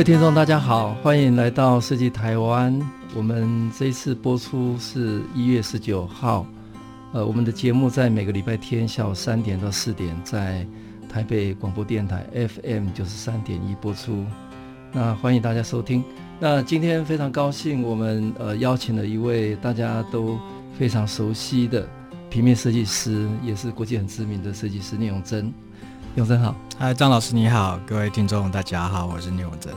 各位听众，大家好，欢迎来到设计台湾。我们这一次播出是一月十九号，呃，我们的节目在每个礼拜天下午三点到四点在台北广播电台 FM 九十三点一播出。那欢迎大家收听。那今天非常高兴，我们呃邀请了一位大家都非常熟悉的平面设计师，也是国际很知名的设计师聂永真。永真好，嗨，张老师你好，各位听众大家好，我是聂永真。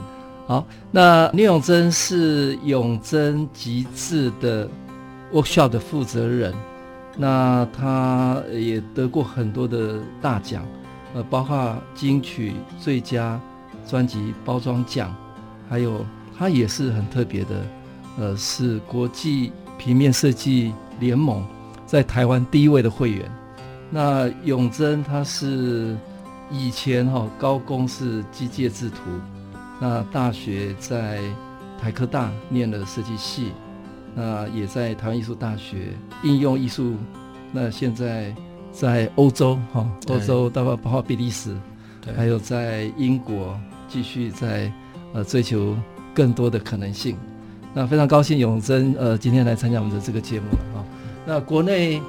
好，那聂永真是永真极致的 workshop 的负责人，那他也得过很多的大奖，呃，包括金曲最佳专辑包装奖，还有他也是很特别的，呃，是国际平面设计联盟在台湾第一位的会员。那永真他是。以前哈高工是机械制图，那大学在台科大念了设计系，那也在台湾艺术大学应用艺术，那现在在欧洲哈欧洲包括包括比利时，还有在英国继续在呃追求更多的可能性。那非常高兴永真呃今天来参加我们的这个节目啊。那国内。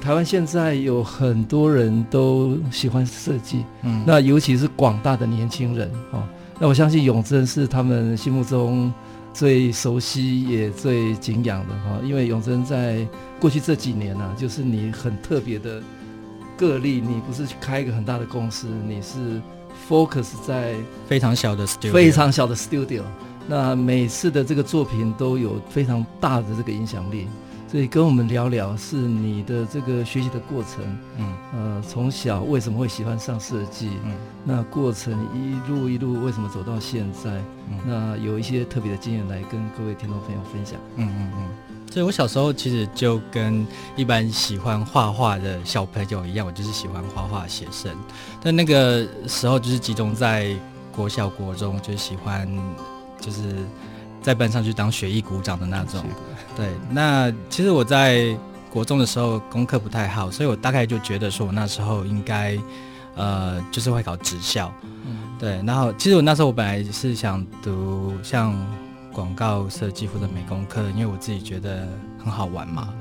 台湾现在有很多人都喜欢设计，嗯，那尤其是广大的年轻人哦。那我相信永贞是他们心目中最熟悉也最敬仰的哈，因为永贞在过去这几年呢、啊，就是你很特别的个例，你不是去开一个很大的公司，你是 focus 在非常小的 studio，非常小的 studio，那每次的这个作品都有非常大的这个影响力。所以跟我们聊聊，是你的这个学习的过程，嗯，呃，从小为什么会喜欢上设计，嗯，那过程一路一路为什么走到现在，嗯，那有一些特别的经验来跟各位听众朋友分享，嗯嗯嗯。所以我小时候其实就跟一般喜欢画画的小朋友一样，我就是喜欢画画写生，但那个时候就是集中在国小国中，就喜欢就是。在班上去当学艺鼓掌的那种，对。那其实我在国中的时候功课不太好，所以我大概就觉得说我那时候应该，呃，就是会考职校，嗯，对。然后其实我那时候我本来是想读像广告设计或者美工科，因为我自己觉得很好玩嘛。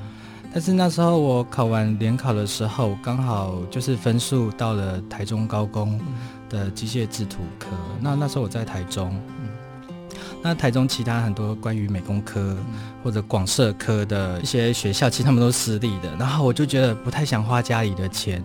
但是那时候我考完联考的时候，刚好就是分数到了台中高工的机械制图科。那那时候我在台中。那台中其他很多关于美工科或者广设科的一些学校，其实他们都是私立的。然后我就觉得不太想花家里的钱，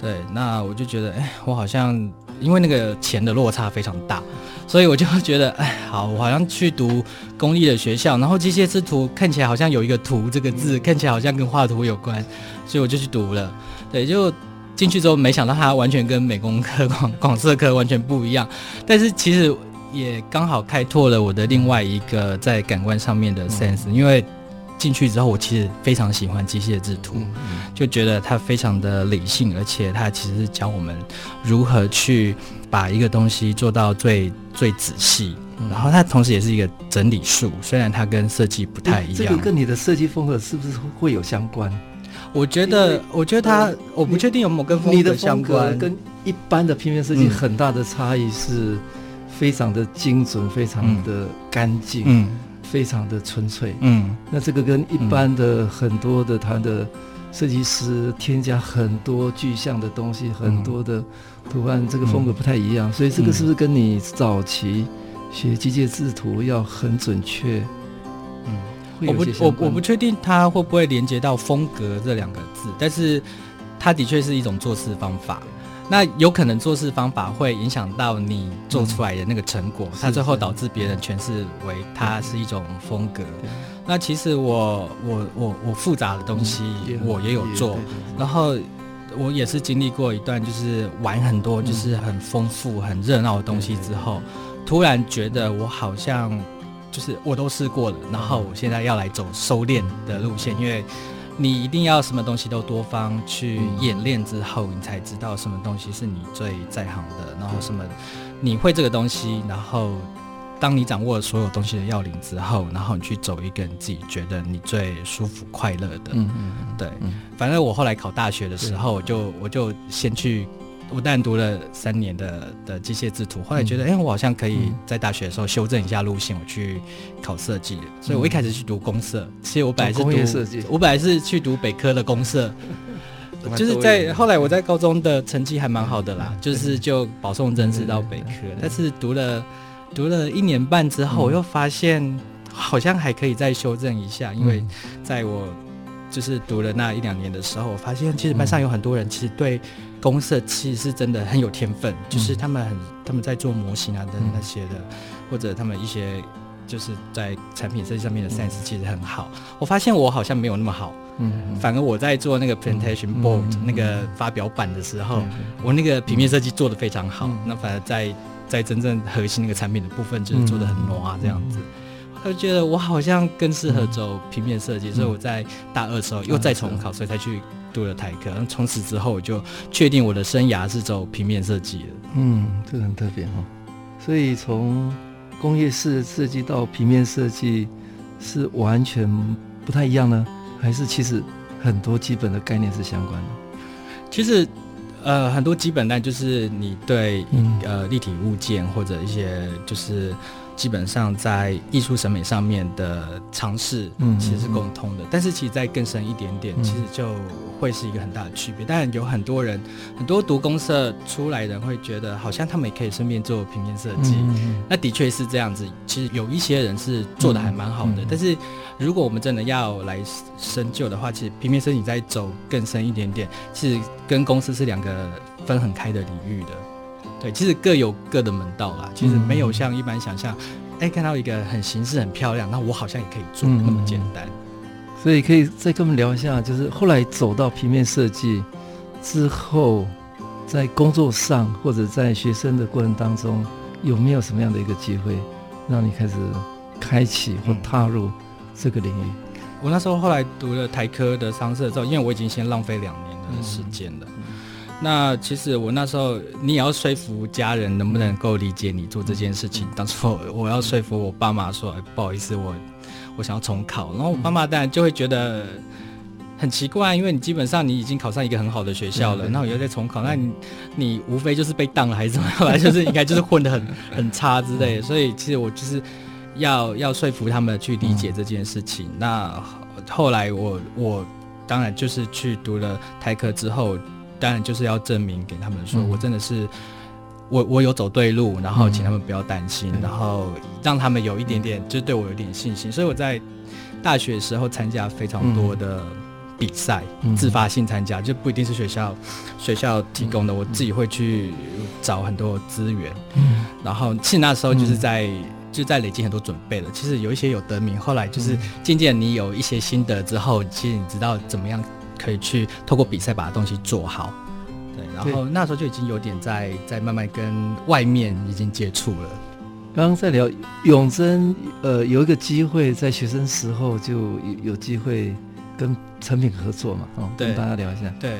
对，那我就觉得，哎，我好像因为那个钱的落差非常大，所以我就觉得，哎，好，我好像去读公立的学校，然后机械制图看起来好像有一个“图”这个字，看起来好像跟画图有关，所以我就去读了。对，就进去之后，没想到它完全跟美工科、广广设科完全不一样，但是其实。也刚好开拓了我的另外一个在感官上面的 sense，因为进去之后，我其实非常喜欢机械制图，就觉得它非常的理性，而且它其实是教我们如何去把一个东西做到最最仔细，然后它同时也是一个整理术，虽然它跟设计不太一样。这个跟你的设计风格是不是会有相关？我觉得，我觉得它，我不确定有没有跟风格相关，跟一般的平面设计很大的差异是。非常的精准，非常的干净，嗯，非常的纯粹，嗯。那这个跟一般的很多的他的设计师添加很多具象的东西，嗯、很多的图案，这个风格不太一样。嗯、所以这个是不是跟你早期学机械制图要很准确？嗯，我不我我不确定它会不会连接到风格这两个字，但是它的确是一种做事方法。那有可能做事方法会影响到你做出来的那个成果，它最后导致别人诠释为它是一种风格。那其实我我我我复杂的东西我也有做，然后我也是经历过一段就是玩很多就是很丰富很热闹的东西之后，突然觉得我好像就是我都试过了，然后我现在要来走收敛的路线，因为你一定要什么东西都多方去演练之后，你才知道什么东西是你最在行的，然后什么你会这个东西，然后。当你掌握了所有东西的要领之后，然后你去走一个你自己觉得你最舒服、快乐的。嗯嗯，对。嗯、反正我后来考大学的时候，我就我就先去，我当然读了三年的的机械制图，后来觉得，哎、嗯。欸，我好像可以在大学的时候修正一下路线，我去考设计。所以我一开始去读公设，其实我本来是读设计，我本来是去读北科的公社，就是在后来我在高中的成绩还蛮好的啦，就是就保送正式到北科，但是读了。读了一年半之后，我又发现好像还可以再修正一下，因为在我就是读了那一两年的时候，我发现其实班上有很多人其实对公社其实是真的很有天分，就是他们很他们在做模型啊等那些的，或者他们一些就是在产品设计上面的 sense 其实很好。我发现我好像没有那么好，嗯，反而我在做那个 presentation board 那个发表版的时候，我那个平面设计做的非常好，那反而在。在真正核心那个产品的部分，就是做的很浓啊，这样子，他就觉得我好像更适合走平面设计，所以我在大二的时候又再重考，所以才去读了台科。从此之后，我就确定我的生涯是走平面设计的。嗯，这个很特别哈。所以从工业式设计到平面设计是完全不太一样呢，还是其实很多基本的概念是相关的？其实。呃，很多基本单就是你对呃立体物件或者一些就是。基本上在艺术审美上面的尝试，嗯，其实是共通的。嗯嗯、但是其实再更深一点点，嗯、其实就会是一个很大的区别。当然有很多人，很多读公社出来的人会觉得，好像他们也可以顺便做平面设计。嗯嗯、那的确是这样子。其实有一些人是做的还蛮好的。但是如果我们真的要来深究的话，其实平面设计再走更深一点点，其实跟公司是两个分很开的领域的。对，其实各有各的门道啦。其实没有像一般想象，哎、嗯，看到一个很形式很漂亮，那我好像也可以做那么简单。所以可以再跟我们聊一下，就是后来走到平面设计之后，在工作上或者在学生的过程当中，有没有什么样的一个机会，让你开始开启或踏入这个领域？我那时候后来读了台科的商社之后，因为我已经先浪费两年的时间了。嗯那其实我那时候，你也要说服家人能不能够理解你做这件事情。当初我要说服我爸妈说，哎，不好意思，我我想要重考。然后我爸妈当然就会觉得很奇怪，因为你基本上你已经考上一个很好的学校了，那我又在重考，那你你无非就是被当了还是怎么样，就是应该就是混得很很差之类的。所以其实我就是要要说服他们去理解这件事情。那后来我我当然就是去读了台科之后。当然就是要证明给他们说，我真的是我我有走对路，然后请他们不要担心，然后让他们有一点点就对我有点信心。所以我在大学的时候参加非常多的比赛，自发性参加，就不一定是学校学校提供的，我自己会去找很多资源。然后其实那时候就是在就在累积很多准备了。其实有一些有得名，后来就是渐渐你有一些心得之后，其实你知道怎么样。可以去透过比赛把东西做好，对，然后那时候就已经有点在在慢慢跟外面已经接触了。刚刚在聊永珍，呃，有一个机会在学生时候就有有机会跟成品合作嘛，哦，对，跟大家聊一下。对，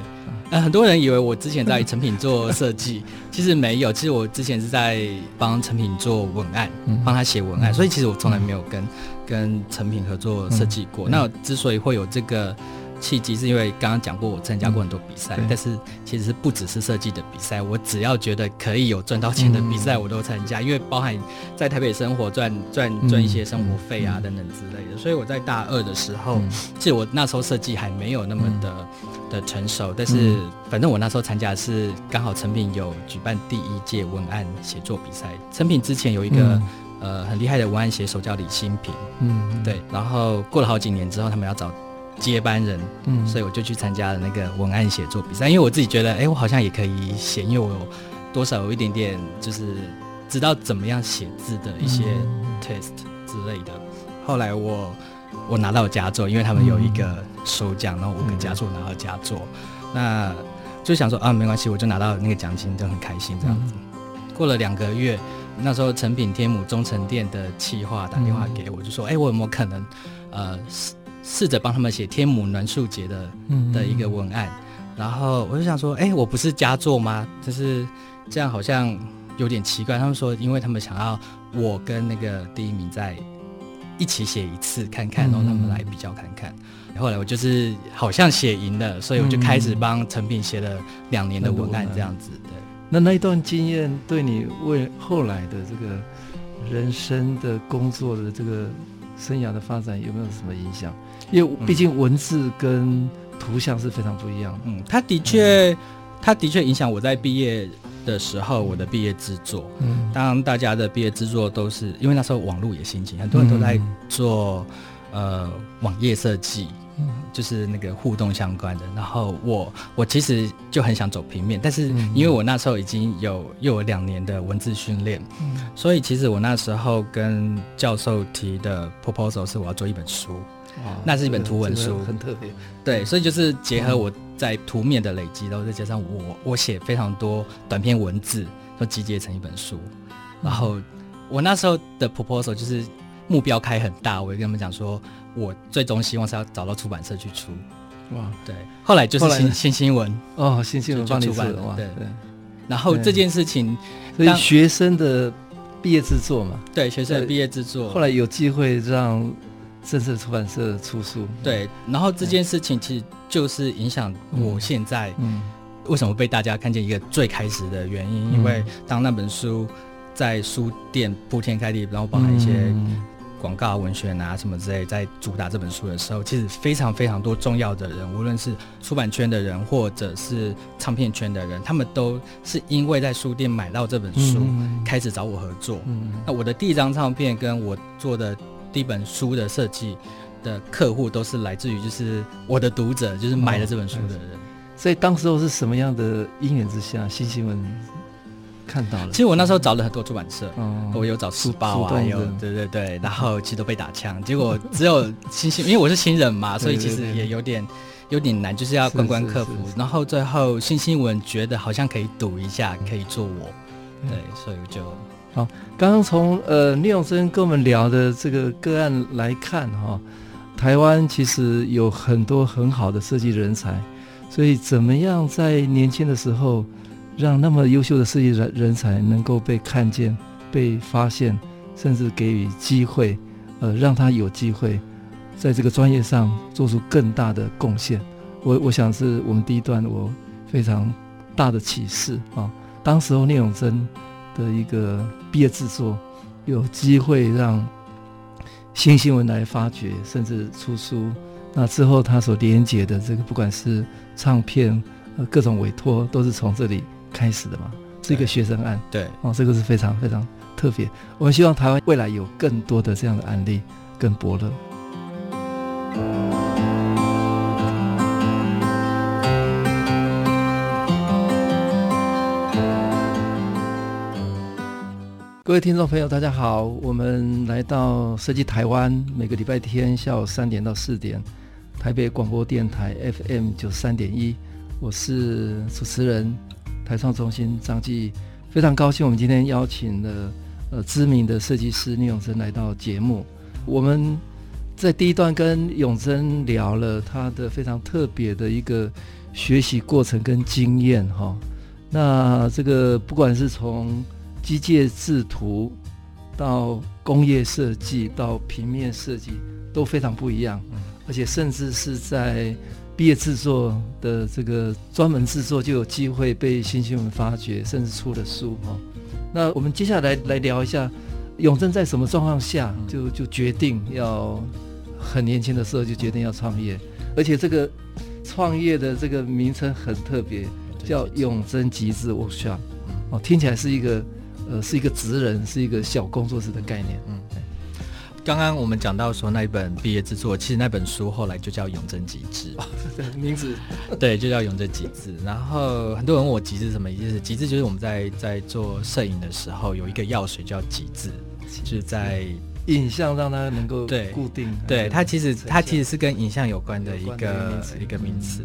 呃，很多人以为我之前在成品做设计，其实没有，其实我之前是在帮成品做文案，帮他写文案，所以其实我从来没有跟跟成品合作设计过。那之所以会有这个。契机是因为刚刚讲过，我参加过很多比赛，嗯、但是其实是不只是设计的比赛。我只要觉得可以有赚到钱的比赛，我都参加，嗯、因为包含在台北生活赚赚赚一些生活费啊等等之类的。所以我在大二的时候，嗯、其实我那时候设计还没有那么的、嗯、的成熟，但是反正我那时候参加的是刚好成品有举办第一届文案写作比赛。成品之前有一个、嗯、呃很厉害的文案写手叫李新平，嗯，对。然后过了好几年之后，他们要找。接班人，嗯，所以我就去参加了那个文案写作比赛，因为我自己觉得，哎、欸，我好像也可以写，因为我有多少有一点点，就是知道怎么样写字的一些 test 之类的。后来我我拿到佳作，因为他们有一个首奖，然后我跟佳作拿到佳作，那就想说啊，没关系，我就拿到那个奖金，就很开心这样子。过了两个月，那时候成品天母中城店的企划打电话给我，就说：“哎、欸，我有没有可能，呃，试试着帮他们写天母栾树节的的一个文案？”然后我就想说：“哎、欸，我不是佳作吗？就是这样，好像有点奇怪。”他们说：“因为他们想要我跟那个第一名在一起写一次看看，然后他们来比较看看。”后来我就是好像写赢了，所以我就开始帮成品写了两年的文案，这样子。对，那那一段经验对你为后来的这个人生的工作的这个生涯的发展有没有什么影响？因为毕竟文字跟图像是非常不一样的。嗯，他的确，他的确影响我在毕业的时候我的毕业制作。嗯，当大家的毕业制作都是因为那时候网络也兴起，很多人都在做呃网页设计。嗯，就是那个互动相关的。然后我我其实就很想走平面，但是因为我那时候已经有又有两年的文字训练，嗯，所以其实我那时候跟教授提的 proposal 是我要做一本书，那是一本图文书，很特别。对，所以就是结合我在图面的累积，然后再加上我我写非常多短篇文字，都集结成一本书。然后我那时候的 proposal 就是目标开很大，我也跟他们讲说。我最终希望是要找到出版社去出，哇，对，后来就是新新新闻。哦，新新闻帮你出版了，对。对。然后这件事情，所以学生的毕业制作嘛，对，学生的毕业制作，后来有机会让正式出版社出书，对。然后这件事情其实就是影响我现在，嗯，为什么被大家看见一个最开始的原因，因为当那本书在书店铺天盖地，然后包含一些。广告、文学啊什么之类，在主打这本书的时候，其实非常非常多重要的人，无论是出版圈的人，或者是唱片圈的人，他们都是因为在书店买到这本书，嗯、开始找我合作。嗯、那我的第一张唱片跟我做的第一本书的设计的客户，都是来自于就是我的读者，就是买了这本书的人。哦、所以当时候是什么样的因缘之下，新新闻？看到了，其实我那时候找了很多出版社，嗯、我有找书包啊，有对对对，然后其实都被打枪，结果只有新新，因为我是新人嘛，所以其实也有点有点难，就是要关关克服。然后最后新新闻觉得好像可以赌一下，可以做我，对，所以我就好。刚刚从呃聂永生跟我们聊的这个个案来看哈、哦，台湾其实有很多很好的设计人才，所以怎么样在年轻的时候。让那么优秀的设计人人才能够被看见、被发现，甚至给予机会，呃，让他有机会在这个专业上做出更大的贡献。我我想是我们第一段我非常大的启示啊。当时候聂永真的一个毕业制作，有机会让新新闻来发掘，甚至出书。那之后他所连接的这个，不管是唱片、呃，各种委托，都是从这里。开始的嘛，是一个学生案，对，哦，这个是非常非常特别。我们希望台湾未来有更多的这样的案例跟伯乐。各位听众朋友，大家好，我们来到设计台湾，每个礼拜天下午三点到四点，台北广播电台 FM 九十三点一，我是主持人。台创中心张继，非常高兴，我们今天邀请了呃知名的设计师聂永贞来到节目。我们在第一段跟永贞聊了他的非常特别的一个学习过程跟经验哈。那这个不管是从机械制图到工业设计到平面设计都非常不一样，而且甚至是在。毕业制作的这个专门制作就有机会被新新闻发掘，甚至出了书哈。那我们接下来来聊一下，永真在什么状况下就就决定要很年轻的时候就决定要创业，而且这个创业的这个名称很特别，叫永真集志 Workshop，哦，听起来是一个呃是一个职人，是一个小工作室的概念，嗯。刚刚我们讲到说那一本毕业制作，其实那本书后来就叫《永贞集志》，名字 对，就叫《永贞集志》。然后很多人问我集志什么意思？集志就是我们在在做摄影的时候有一个药水叫集志，就是在影像让它能够对固定。对，它其实它其实是跟影像有关的一个一个名词。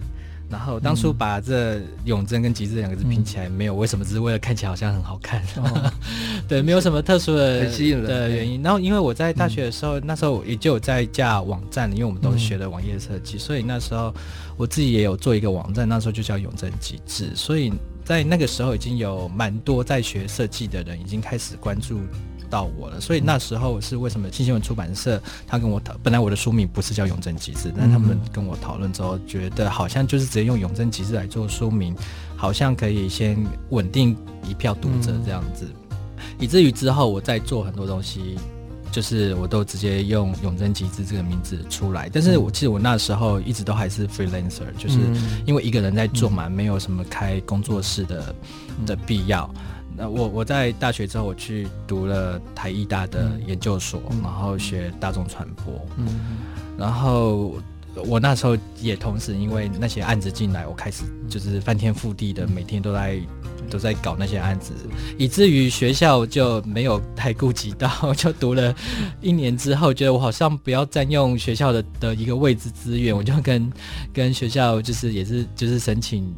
然后当初把这永贞跟极致两个字拼起来，没有为什么，只是为了看起来好像很好看。哦、对，没有什么特殊的吸引的原因。然后因为我在大学的时候，嗯、那时候也就有在架网站，因为我们都学的网页设计，嗯、所以那时候我自己也有做一个网站，那时候就叫永贞极致。所以在那个时候已经有蛮多在学设计的人已经开始关注。到我了，所以那时候是为什么新新闻出版社他跟我讨，本来我的书名不是叫永贞极致，但他们跟我讨论之后，觉得好像就是直接用永贞极致来做书名，好像可以先稳定一票读者这样子，以至于之后我再做很多东西，就是我都直接用永贞集资这个名字出来。但是我记得我那时候一直都还是 freelancer，就是因为一个人在做嘛，没有什么开工作室的的必要。那我我在大学之后，我去读了台艺大的研究所，嗯、然后学大众传播。嗯，然后我那时候也同时因为那些案子进来，我开始就是翻天覆地的，每天都在都在搞那些案子，以至于学校就没有太顾及到，就读了一年之后，觉得我好像不要占用学校的的一个位置资源，我就跟跟学校就是也是就是申请。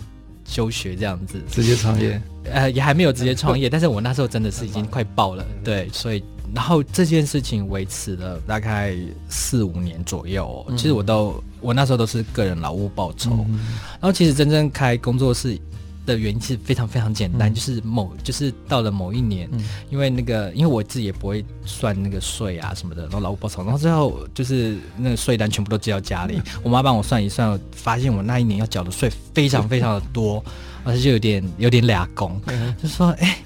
休学这样子，直接创业，呃，也还没有直接创业，但是我那时候真的是已经快爆了，对，所以然后这件事情维持了大概四五年左右，其实我都我那时候都是个人劳务报酬，嗯、然后其实真正开工作室。的原因是非常非常简单，嗯、就是某就是到了某一年，嗯、因为那个因为我自己也不会算那个税啊什么的，然后劳务报酬，然后最后就是那个税单全部都寄到家里，嗯、我妈帮我算一算，发现我那一年要缴的税非常非常的多，嗯、而且就有点有点俩工，嗯、就说哎、欸、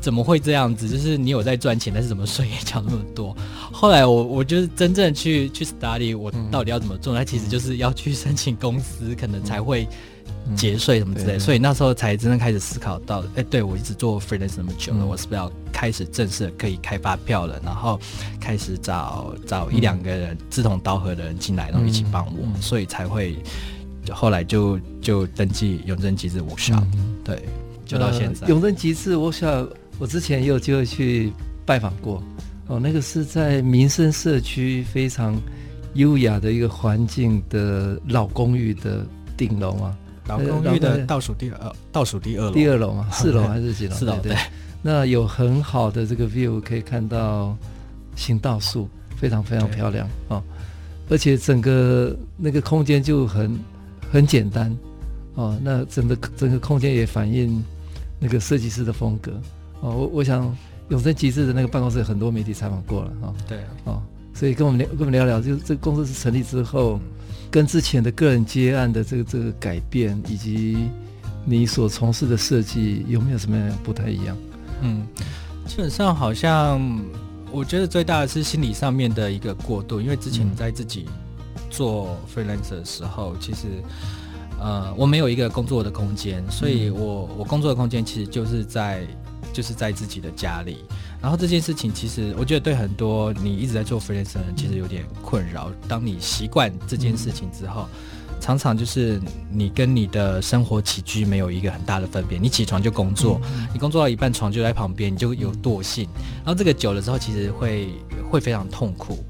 怎么会这样子？就是你有在赚钱，但是怎么税也缴那么多？后来我我就是真正去去 study 我到底要怎么做，那、嗯、其实就是要去申请公司，可能才会。节税什么之类，嗯、所以那时候才真正开始思考到，哎、欸，对我一直做 freelance 那么久了，嗯、我是不是要开始正式可以开发票了？然后开始找找一两个人志同道合的人进来，然后一起帮我，嗯、所以才会就后来就就登记永贞极致 workshop，对，就到现在。呃、永贞极致 workshop，我之前也有机会去拜访过，哦，那个是在民生社区非常优雅的一个环境的老公寓的顶楼啊。老公寓的倒数第二，倒数第二楼，第二楼嘛，四楼还是几楼？四楼对。那有很好的这个 view，可以看到行道树，非常非常漂亮哦。而且整个那个空间就很很简单哦。那整个整个空间也反映那个设计师的风格哦。我我想永生极致的那个办公室，很多媒体采访过了哈。对哦，所以跟我们聊跟我们聊聊，就是这个公司是成立之后。跟之前的个人接案的这个这个改变，以及你所从事的设计有没有什么不太一样？嗯，基本上好像我觉得最大的是心理上面的一个过渡，因为之前在自己做 freelancer 的时候，嗯、其实呃我没有一个工作的空间，所以我我工作的空间其实就是在就是在自己的家里。然后这件事情其实，我觉得对很多你一直在做 freelancer 的人，其实有点困扰。当你习惯这件事情之后，常常就是你跟你的生活起居没有一个很大的分别。你起床就工作，你工作到一半床就在旁边，你就有惰性。然后这个久了之后，其实会会非常痛苦。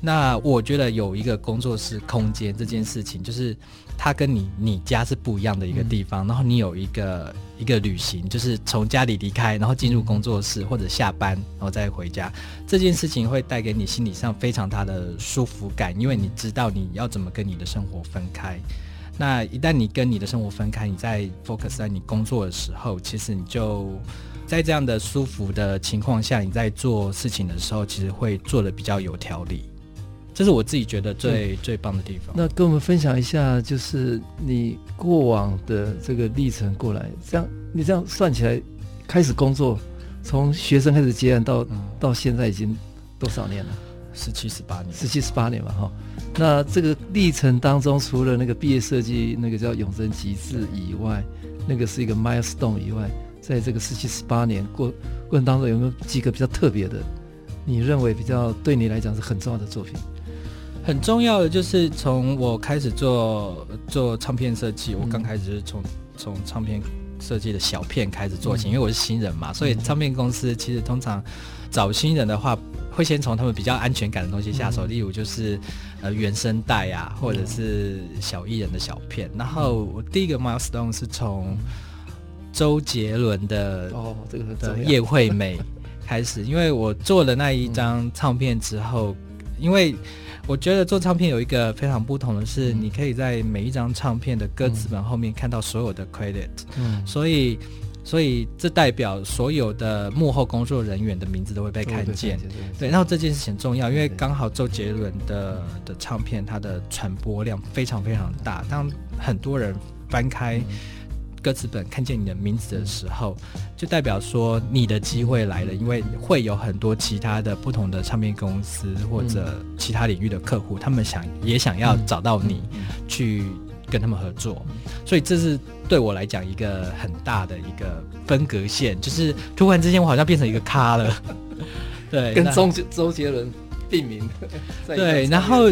那我觉得有一个工作室空间这件事情，就是。它跟你你家是不一样的一个地方，然后你有一个一个旅行，就是从家里离开，然后进入工作室或者下班，然后再回家，这件事情会带给你心理上非常大的舒服感，因为你知道你要怎么跟你的生活分开。那一旦你跟你的生活分开，你在 focus 在你工作的时候，其实你就在这样的舒服的情况下，你在做事情的时候，其实会做得比较有条理。这是我自己觉得最、嗯、最棒的地方。那跟我们分享一下，就是你过往的这个历程过来，这样你这样算起来，开始工作，从学生开始接案到、嗯、到现在已经多少年了？十七十八年，十七十八年嘛，哈。那这个历程当中，除了那个毕业设计那个叫永贞极致以外，那个是一个 milestone 以外，在这个十七十八年过过程当中，有没有几个比较特别的？你认为比较对你来讲是很重要的作品？很重要的就是从我开始做做唱片设计，我刚开始是从从唱片设计的小片开始做起，嗯、因为我是新人嘛，所以唱片公司其实通常找新人的话，会先从他们比较安全感的东西下手，嗯、例如就是呃原声带啊，或者是小艺人的小片。然后我第一个 milestone 是从周杰伦的哦，这个的叶惠美开始，因为我做了那一张唱片之后，嗯、因为。我觉得做唱片有一个非常不同的是，你可以在每一张唱片的歌词本后面看到所有的 credit，嗯，所以，所以这代表所有的幕后工作人员的名字都会被看见，对。然后这件事情很重要，因为刚好周杰伦的的唱片它的传播量非常非常大，当很多人翻开。歌词本看见你的名字的时候，就代表说你的机会来了，因为会有很多其他的不同的唱片公司或者其他领域的客户，他们想也想要找到你去跟他们合作，所以这是对我来讲一个很大的一个分隔线，就是突然之间我好像变成一个咖了，对，跟周周杰伦并名，对，然后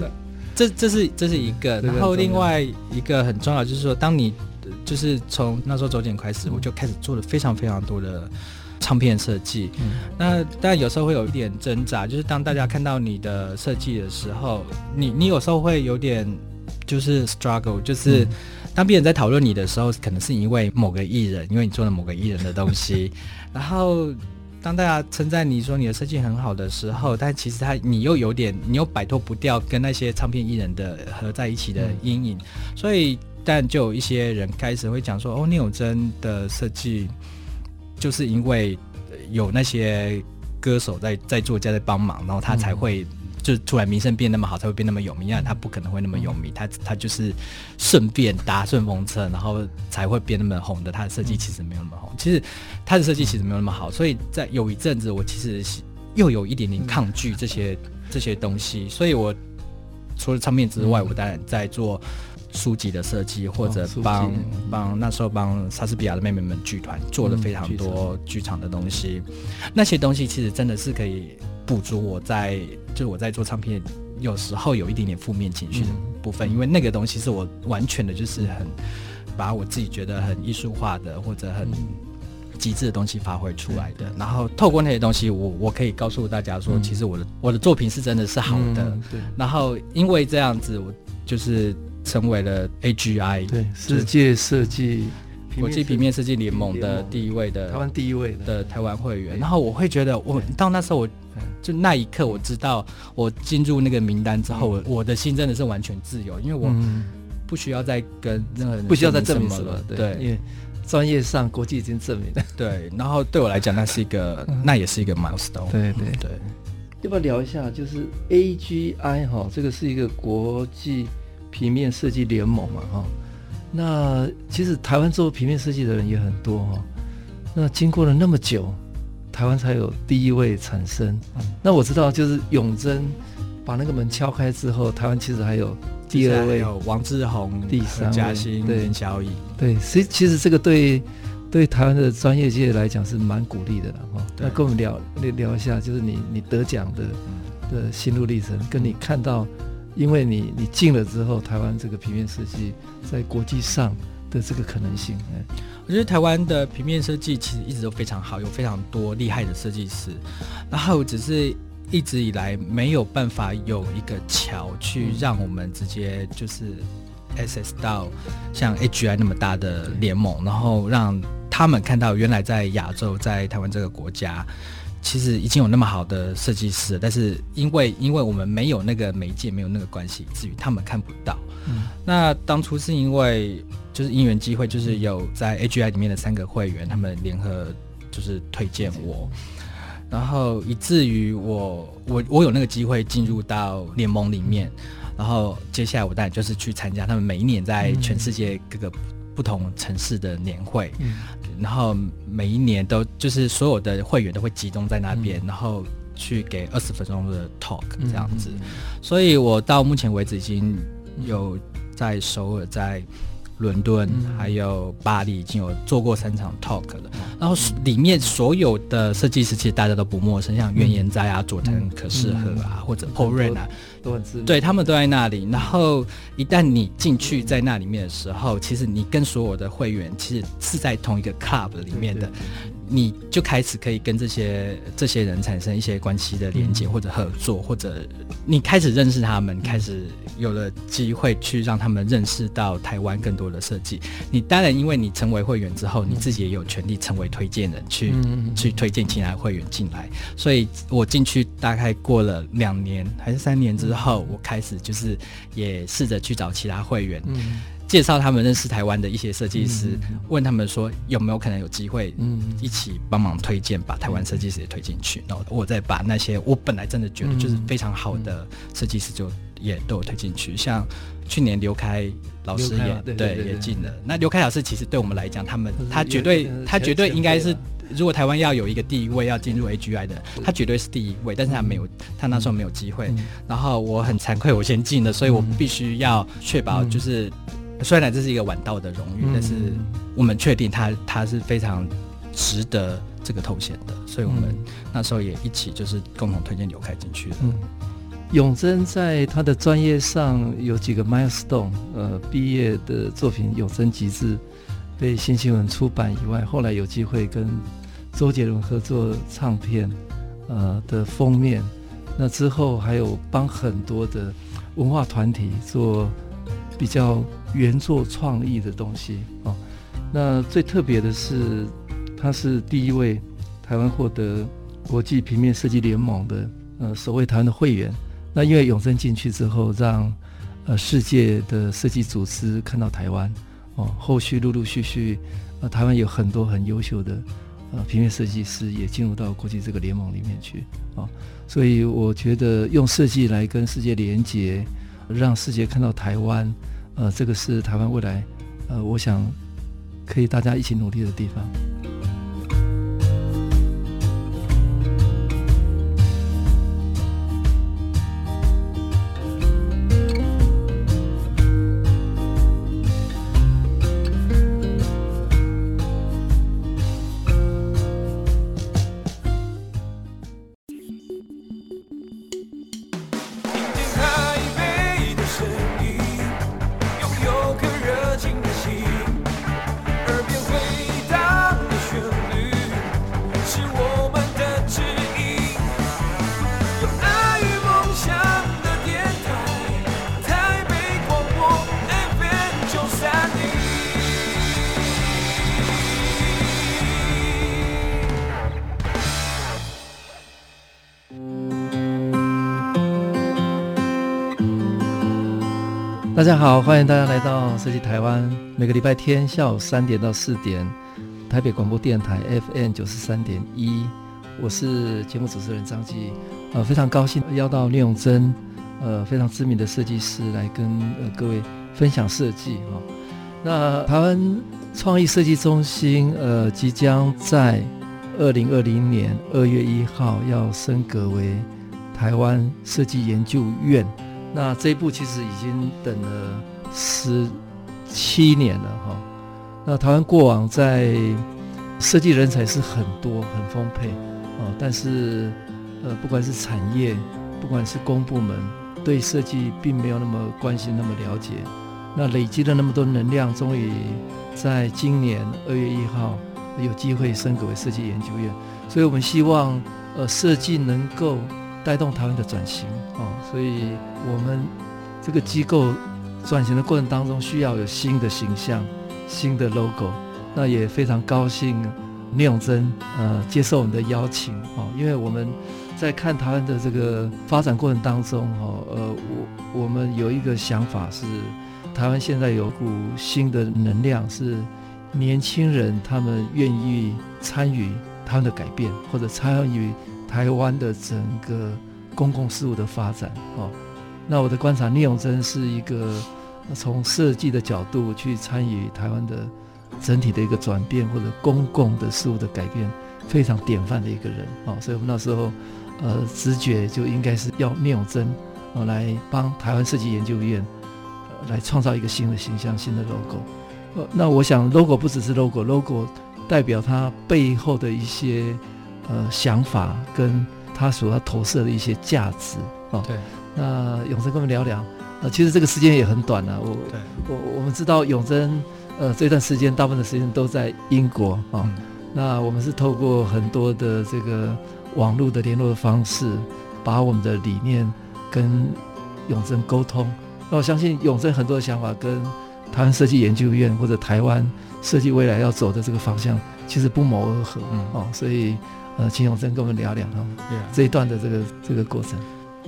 这这是这是一个，然后另外一个很重要就是说，当你。就是从那时候周杰伦开始，我就开始做了非常非常多的唱片设计。嗯、那但有时候会有一点挣扎，就是当大家看到你的设计的时候，你你有时候会有点就是 struggle，就是当别人在讨论你的时候，可能是因为某个艺人，因为你做了某个艺人的东西。然后当大家称赞你说你的设计很好的时候，但其实他你又有点，你又摆脱不掉跟那些唱片艺人的合在一起的阴影，所以。但就有一些人开始会讲说，哦，聂永真的设计就是因为有那些歌手在在作家在帮忙，然后他才会就突然名声变那么好，才会变那么有名。他不可能会那么有名，他他就是顺便搭顺风车，然后才会变那么红的。他的设计其实没有那么红，其实他的设计其实没有那么好。所以在有一阵子，我其实又有一点点抗拒这些这些东西。所以我除了唱片之外，我当然在做。书籍的设计，或者帮帮、哦、那时候帮莎士比亚的妹妹们剧团做了非常多剧场的东西，嗯、那些东西其实真的是可以补足我在就是我在做唱片有时候有一点点负面情绪的部分，嗯、因为那个东西是我完全的就是很把我自己觉得很艺术化的或者很极致的东西发挥出来的，然后透过那些东西我，我我可以告诉大家说，其实我的我的作品是真的是好的，嗯、对，然后因为这样子，我就是。成为了 AGI 对世界设计国际平面设计联盟的第一位的台湾第一位的。台湾会员，然后我会觉得，我到那时候我就那一刻我知道，我进入那个名单之后，我的心真的是完全自由，因为我不需要再跟任何人不需要再证明什么了，对，因为专业上国际已经证明了，对，然后对我来讲，那是一个，那也是一个 milestone，对对对，要不要聊一下？就是 AGI 哈，这个是一个国际。平面设计联盟嘛，哈，那其实台湾做平面设计的人也很多哈。那经过了那么久，台湾才有第一位产生。那我知道，就是永珍把那个门敲开之后，台湾其实还有第二位，有王志宏、第三位嘉欣、对小乙。对，所以其实这个对对台湾的专业界来讲是蛮鼓励的了哈。那跟我们聊聊一下，就是你你得奖的的心路历程，跟你看到。因为你你进了之后，台湾这个平面设计在国际上的这个可能性，我觉得台湾的平面设计其实一直都非常好，有非常多厉害的设计师，然后只是一直以来没有办法有一个桥去让我们直接就是 access 到像 HGI 那么大的联盟，然后让他们看到原来在亚洲，在台湾这个国家。其实已经有那么好的设计师了，但是因为因为我们没有那个媒介，没有那个关系，以至于他们看不到。嗯，那当初是因为就是因缘机会，就是有在 AGI 里面的三个会员，他们联合就是推荐我，然后以至于我我我有那个机会进入到联盟里面，然后接下来我当然就是去参加他们每一年在全世界各个不同城市的年会。嗯然后每一年都就是所有的会员都会集中在那边，嗯、然后去给二十分钟的 talk 这样子。所以我到目前为止已经有在首尔、在伦敦，嗯、还有巴黎，已经有做过三场 talk 了。嗯、然后里面所有的设计师其实大家都不陌生，像袁研哉啊、佐藤可士和啊，嗯、或者 Paul Ren 啊，都很知名。对，他们都在那里。然后一旦你进去在那里面的时候，其实你跟所有的会员其实是在同一个 club 里面的。你就开始可以跟这些这些人产生一些关系的连接或者合作，或者你开始认识他们，开始有了机会去让他们认识到台湾更多的设计。你当然，因为你成为会员之后，你自己也有权利成为推荐人，去去推荐其他会员进来。所以我进去大概过了两年还是三年之后，我开始就是也试着去找其他会员。介绍他们认识台湾的一些设计师，嗯、问他们说有没有可能有机会，一起帮忙推荐，把台湾设计师也推进去。然后我再把那些我本来真的觉得就是非常好的设计师，就也都有推进去。像去年刘开老师也对也进了。那刘开老师其实对我们来讲，他们他绝对他绝对应该是，如果台湾要有一个第一位要进入 AGI 的，他绝对是第一位。但是他没有，他那时候没有机会。然后我很惭愧，我先进了，所以我必须要确保就是。虽然这是一个晚到的荣誉，嗯、但是我们确定他他是非常值得这个头衔的，所以我们那时候也一起就是共同推荐刘凯进去的。嗯，永珍在他的专业上有几个 milestone，呃，毕业的作品《永珍极致》被新新闻出版以外，后来有机会跟周杰伦合作唱片，呃的封面，那之后还有帮很多的文化团体做比较。原作创意的东西哦，那最特别的是，他是第一位台湾获得国际平面设计联盟的呃首位台湾的会员。那因为永生进去之后，让呃世界的设计组织看到台湾哦，后续陆陆续续呃台湾有很多很优秀的呃平面设计师也进入到国际这个联盟里面去哦，所以我觉得用设计来跟世界连接，让世界看到台湾。呃，这个是台湾未来，呃，我想可以大家一起努力的地方。大家好，欢迎大家来到设计台湾。每个礼拜天下午三点到四点，台北广播电台 FM 九十三点一，我是节目主持人张继。呃，非常高兴邀到聂永真，呃，非常知名的设计师来跟呃各位分享设计哈、哦。那台湾创意设计中心呃即将在二零二零年二月一号要升格为台湾设计研究院。那这一步其实已经等了十七年了哈。那台湾过往在设计人才是很多很丰沛啊，但是呃不管是产业，不管是公部门，对设计并没有那么关心那么了解。那累积了那么多能量，终于在今年二月一号有机会升格为设计研究院。所以我们希望呃设计能够。带动台湾的转型哦，所以我们这个机构转型的过程当中，需要有新的形象、新的 logo。那也非常高兴，聂永珍呃接受我们的邀请哦，因为我们在看台湾的这个发展过程当中哦，呃，我我们有一个想法是，台湾现在有股新的能量，是年轻人他们愿意参与他们的改变，或者参与。台湾的整个公共事务的发展，哦，那我的观察，聂永真是一个从设计的角度去参与台湾的整体的一个转变，或者公共的事务的改变，非常典范的一个人，哦，所以我们那时候，呃，直觉就应该是要聂永真，哦，来帮台湾设计研究院，呃，来创造一个新的形象、新的 logo。呃，那我想 logo 不只是 logo，logo 代表它背后的一些呃想法，跟他所要投射的一些价值哦。对。那永贞跟我们聊聊，呃，其实这个时间也很短了，啊。我对我我们知道永贞，呃，这段时间大部分的时间都在英国啊。哦嗯、那我们是透过很多的这个网络的联络的方式，把我们的理念跟永贞沟通。那我相信永贞很多的想法跟台湾设计研究院或者台湾设计未来要走的这个方向，其实不谋而合，嗯、哦。所以，呃，秦永生跟我们聊聊啊，这一段的这个这个过程。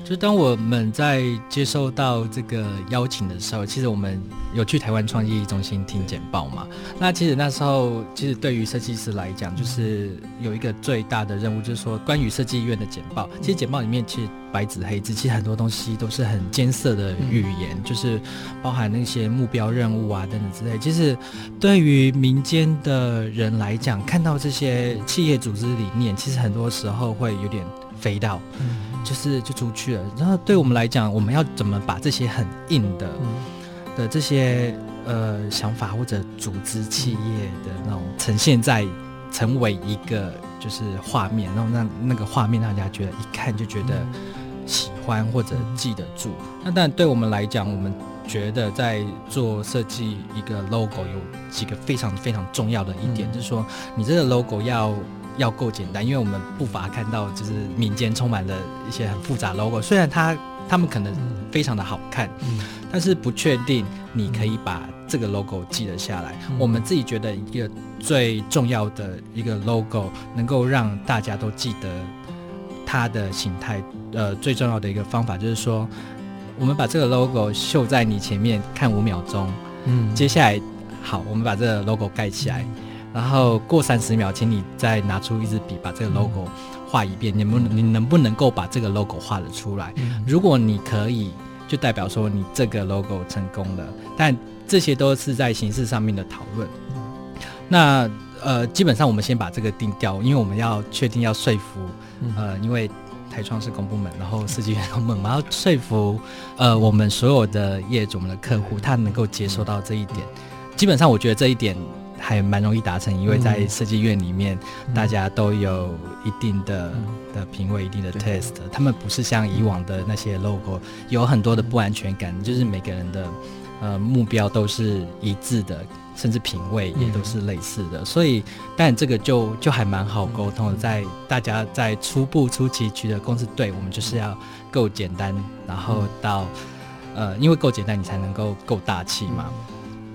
就当我们在接受到这个邀请的时候，其实我们有去台湾创意中心听简报嘛。那其实那时候，其实对于设计师来讲，就是有一个最大的任务，就是说关于设计院的简报。其实简报里面其实白纸黑字，其实很多东西都是很艰涩的语言，就是包含那些目标任务啊等等之类。其实对于民间的人来讲，看到这些企业组织理念，其实很多时候会有点飞到。就是就出去了，然后对我们来讲，我们要怎么把这些很硬的、嗯、的这些呃想法或者组织企业的那种呈现在成为一个就是画面，然后让那个画面让大家觉得一看就觉得喜欢或者记得住。那但对我们来讲，我们觉得在做设计一个 logo 有几个非常非常重要的一点，嗯、就是说你这个 logo 要。要够简单，因为我们不乏看到，就是民间充满了一些很复杂 logo，虽然它他们可能非常的好看，嗯，但是不确定你可以把这个 logo 记得下来。嗯，我们自己觉得一个最重要的一个 logo，能够让大家都记得它的形态，呃，最重要的一个方法就是说，我们把这个 logo 秀在你前面看五秒钟，嗯，接下来好，我们把这个 logo 盖起来。然后过三十秒，请你再拿出一支笔，把这个 logo 画一遍。你能你能不能够把这个 logo 画得出来？如果你可以，就代表说你这个 logo 成功了。但这些都是在形式上面的讨论。那呃，基本上我们先把这个定掉，因为我们要确定要说服呃，因为台创是公部门，然后设计员公部门，我们要说服呃我们所有的业主、我们的客户，他能够接受到这一点。基本上，我觉得这一点。还蛮容易达成，因为在设计院里面，嗯、大家都有一定的、嗯、的品味、一定的 taste。他们不是像以往的那些 logo，有很多的不安全感，嗯、就是每个人的呃目标都是一致的，甚至品味也都是类似的。嗯、所以，但这个就就还蛮好沟通的，在大家在初步初期取得公司，对我们就是要够简单，然后到呃，因为够简单，你才能够够大气嘛。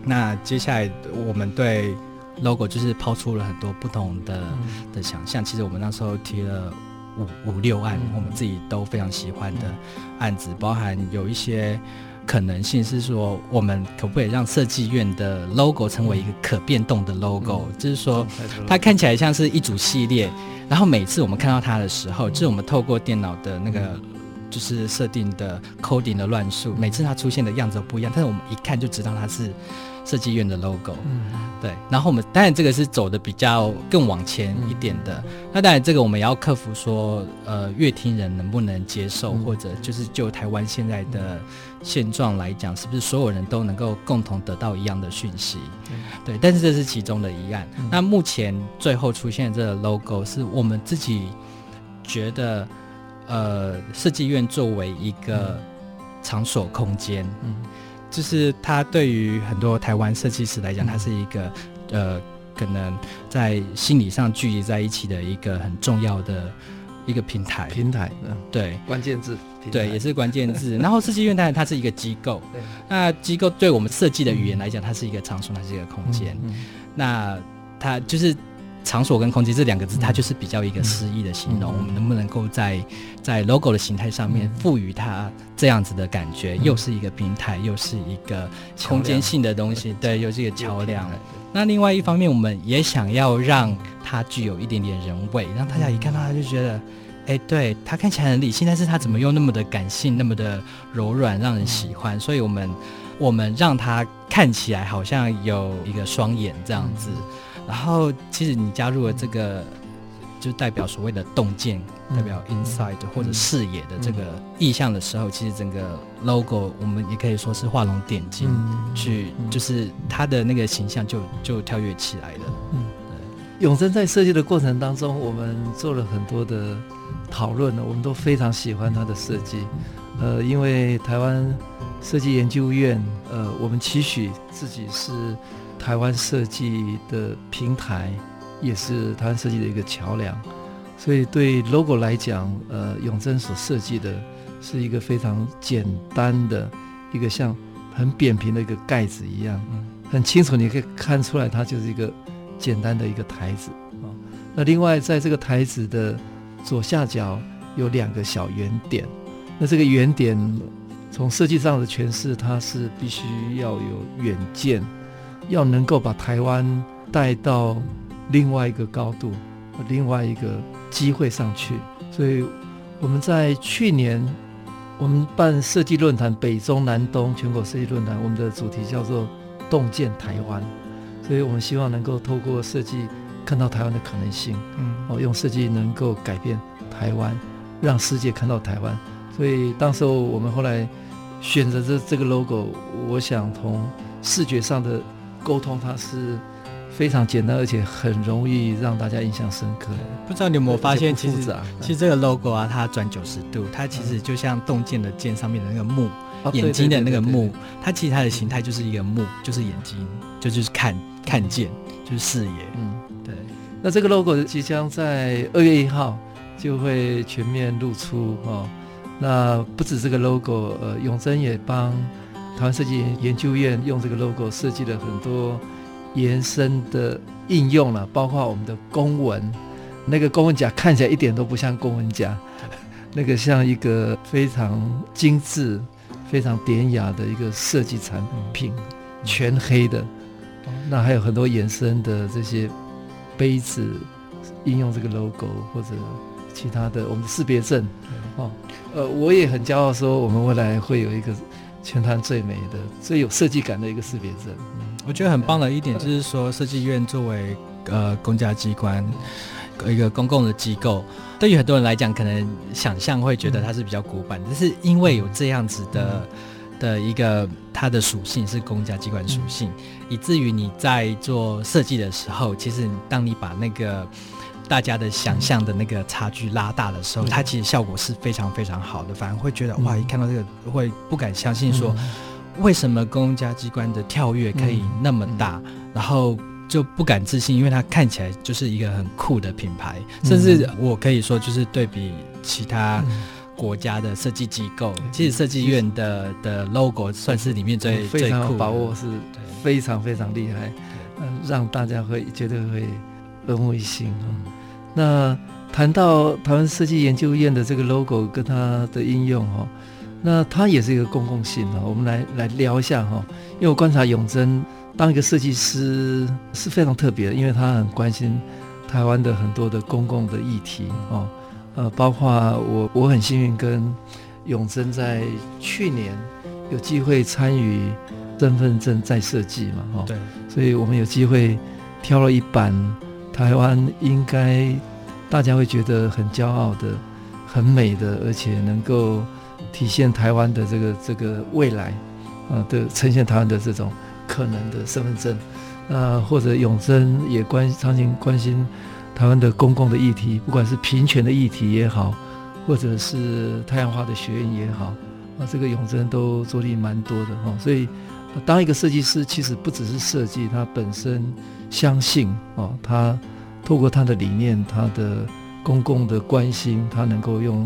那接下来我们对 logo 就是抛出了很多不同的、嗯、的想象。其实我们那时候提了五五六案，嗯、我们自己都非常喜欢的案子，包含有一些可能性是说，我们可不可以让设计院的 logo 成为一个可变动的 logo？、嗯、就是说，它看起来像是一组系列，然后每次我们看到它的时候，就是我们透过电脑的那个。就是设定的 coding 的乱数，每次它出现的样子都不一样，但是我们一看就知道它是设计院的 logo。嗯，对。然后我们当然这个是走的比较更往前一点的。嗯、那当然这个我们也要克服说，呃，乐听人能不能接受，嗯、或者就是就台湾现在的现状来讲，是不是所有人都能够共同得到一样的讯息？嗯、对。但是这是其中的一案。嗯、那目前最后出现的这个 logo 是我们自己觉得。呃，设计院作为一个场所空间，嗯，就是它对于很多台湾设计师来讲，它是一个呃，可能在心理上聚集在一起的一个很重要的一个平台。平台，嗯，对，关键字，对，也是关键字。然后设计院当然它是一个机构，那机构对我们设计的语言来讲，它是一个场所，它是一个空间。那它就是。场所跟空间这两个字，它就是比较一个诗意的形容。嗯、我们能不能够在在 logo 的形态上面赋予它这样子的感觉？嗯、又是一个平台，又是一个空间性的东西，梁对，又是一个桥梁。那另外一方面，我们也想要让它具有一点点人味，让大家一看到它就觉得，哎、嗯，对，它看起来很理性，但是它怎么又那么的感性，那么的柔软，让人喜欢？所以我们我们让它看起来好像有一个双眼这样子。嗯然后，其实你加入了这个，就代表所谓的洞见代表 inside 或者视野的这个意象的时候，其实整个 logo 我们也可以说是画龙点睛，去就是它的那个形象就就跳跃起来了。嗯，永生在设计的过程当中，我们做了很多的讨论呢，我们都非常喜欢它的设计。呃，因为台湾设计研究院，呃，我们期许自己是台湾设计的平台，也是台湾设计的一个桥梁。所以对 logo 来讲，呃，永珍所设计的是一个非常简单的一个像很扁平的一个盖子一样，很清楚你可以看出来，它就是一个简单的一个台子啊。那另外在这个台子的左下角有两个小圆点。那这个圆点，从设计上的诠释，它是必须要有远见，要能够把台湾带到另外一个高度，另外一个机会上去。所以我们在去年，我们办设计论坛，北中南东全国设计论坛，我们的主题叫做“洞见台湾”。所以我们希望能够透过设计看到台湾的可能性，嗯，哦，用设计能够改变台湾，让世界看到台湾。所以，当时候我们后来选择这这个 logo，我想从视觉上的沟通，它是非常简单，而且很容易让大家印象深刻。不知道你有没有发现，其实其实这个 logo 啊，它转九十度，它其实就像洞见的见上面的那个目，眼睛的那个目，它其实它的形态就是一个目，就是眼睛，就就是看看见，就是视野。嗯，对。那这个 logo 即将在二月一号就会全面露出哦。那不止这个 logo，呃，永珍也帮台湾设计研究院用这个 logo 设计了很多延伸的应用了，包括我们的公文，那个公文夹看起来一点都不像公文夹，那个像一个非常精致、非常典雅的一个设计产品，全黑的。那还有很多延伸的这些杯子，应用这个 logo 或者其他的我们的识别证，哦。呃，我也很骄傲说，我们未来会有一个全台最美的、最有设计感的一个识别证。嗯，我觉得很棒的一点就是说，设计院作为呃公家机关，一个公共的机构，对于很多人来讲，可能想象会觉得它是比较古板，但是因为有这样子的的一个它的属性是公家机关属性，以至于你在做设计的时候，其实当你把那个。大家的想象的那个差距拉大的时候，它其实效果是非常非常好的。反而会觉得哇，一看到这个会不敢相信，说为什么公家机关的跳跃可以那么大，然后就不敢自信，因为它看起来就是一个很酷的品牌，甚至我可以说就是对比其他国家的设计机构，其实设计院的的 logo 算是里面最非常有把握，是非常非常厉害，嗯，让大家会绝对会耳目一新啊。那谈到台湾设计研究院的这个 logo 跟它的应用哈，那它也是一个公共性啊。我们来来聊一下哈，因为我观察永珍当一个设计师是非常特别的，因为他很关心台湾的很多的公共的议题哦，呃，包括我我很幸运跟永珍在去年有机会参与身份证再设计嘛哈，对，所以我们有机会挑了一版。台湾应该大家会觉得很骄傲的、很美的，而且能够体现台湾的这个这个未来啊的呈现台湾的这种可能的身份证。那或者永珍也关常年关心台湾的公共的议题，不管是平权的议题也好，或者是太阳花的学院也好啊，这个永珍都着力蛮多的哈。所以当一个设计师，其实不只是设计，他本身。相信哦，他透过他的理念，他的公共的关心，他能够用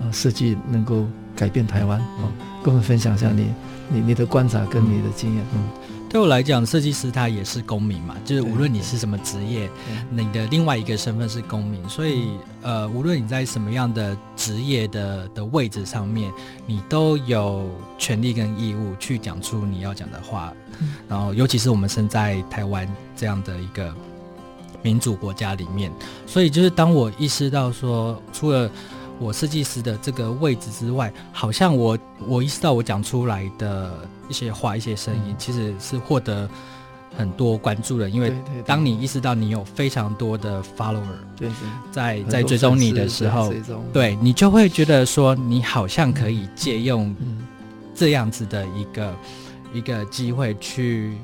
啊设计能够改变台湾哦，跟我们分享一下你你你的观察跟你的经验。嗯，对我来讲，设计师他也是公民嘛，就是无论你是什么职业，你的另外一个身份是公民，所以呃，无论你在什么样的职业的的位置上面，你都有权利跟义务去讲出你要讲的话。然后，尤其是我们身在台湾这样的一个民主国家里面，所以就是当我意识到说，除了我设计师的这个位置之外，好像我我意识到我讲出来的一些话、一些声音，其实是获得很多关注的，因为当你意识到你有非常多的 follower，对对，在在追踪你的时候，对你就会觉得说，你好像可以借用这样子的一个一个机会去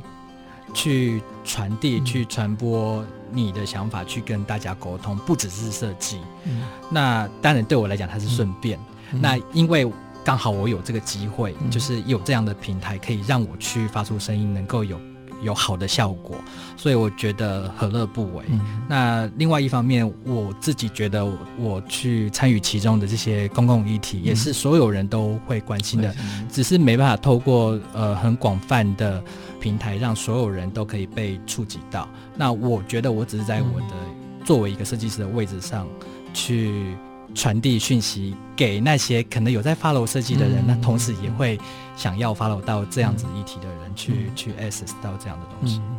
去传递、去传播你的想法，去跟大家沟通，不只是设计。那当然对我来讲，它是顺便。那因为刚好我有这个机会，就是有这样的平台，可以让我去发出声音，能够有。有好的效果，所以我觉得何乐不为。嗯、那另外一方面，我自己觉得我去参与其中的这些公共议题，也是所有人都会关心的，嗯、只是没办法透过呃很广泛的平台，让所有人都可以被触及到。那我觉得我只是在我的作为一个设计师的位置上去。传递讯息给那些可能有在 follow 设计的人，那、嗯、同时也会想要 follow 到这样子议题的人去，去、access 到这样的东西。嗯、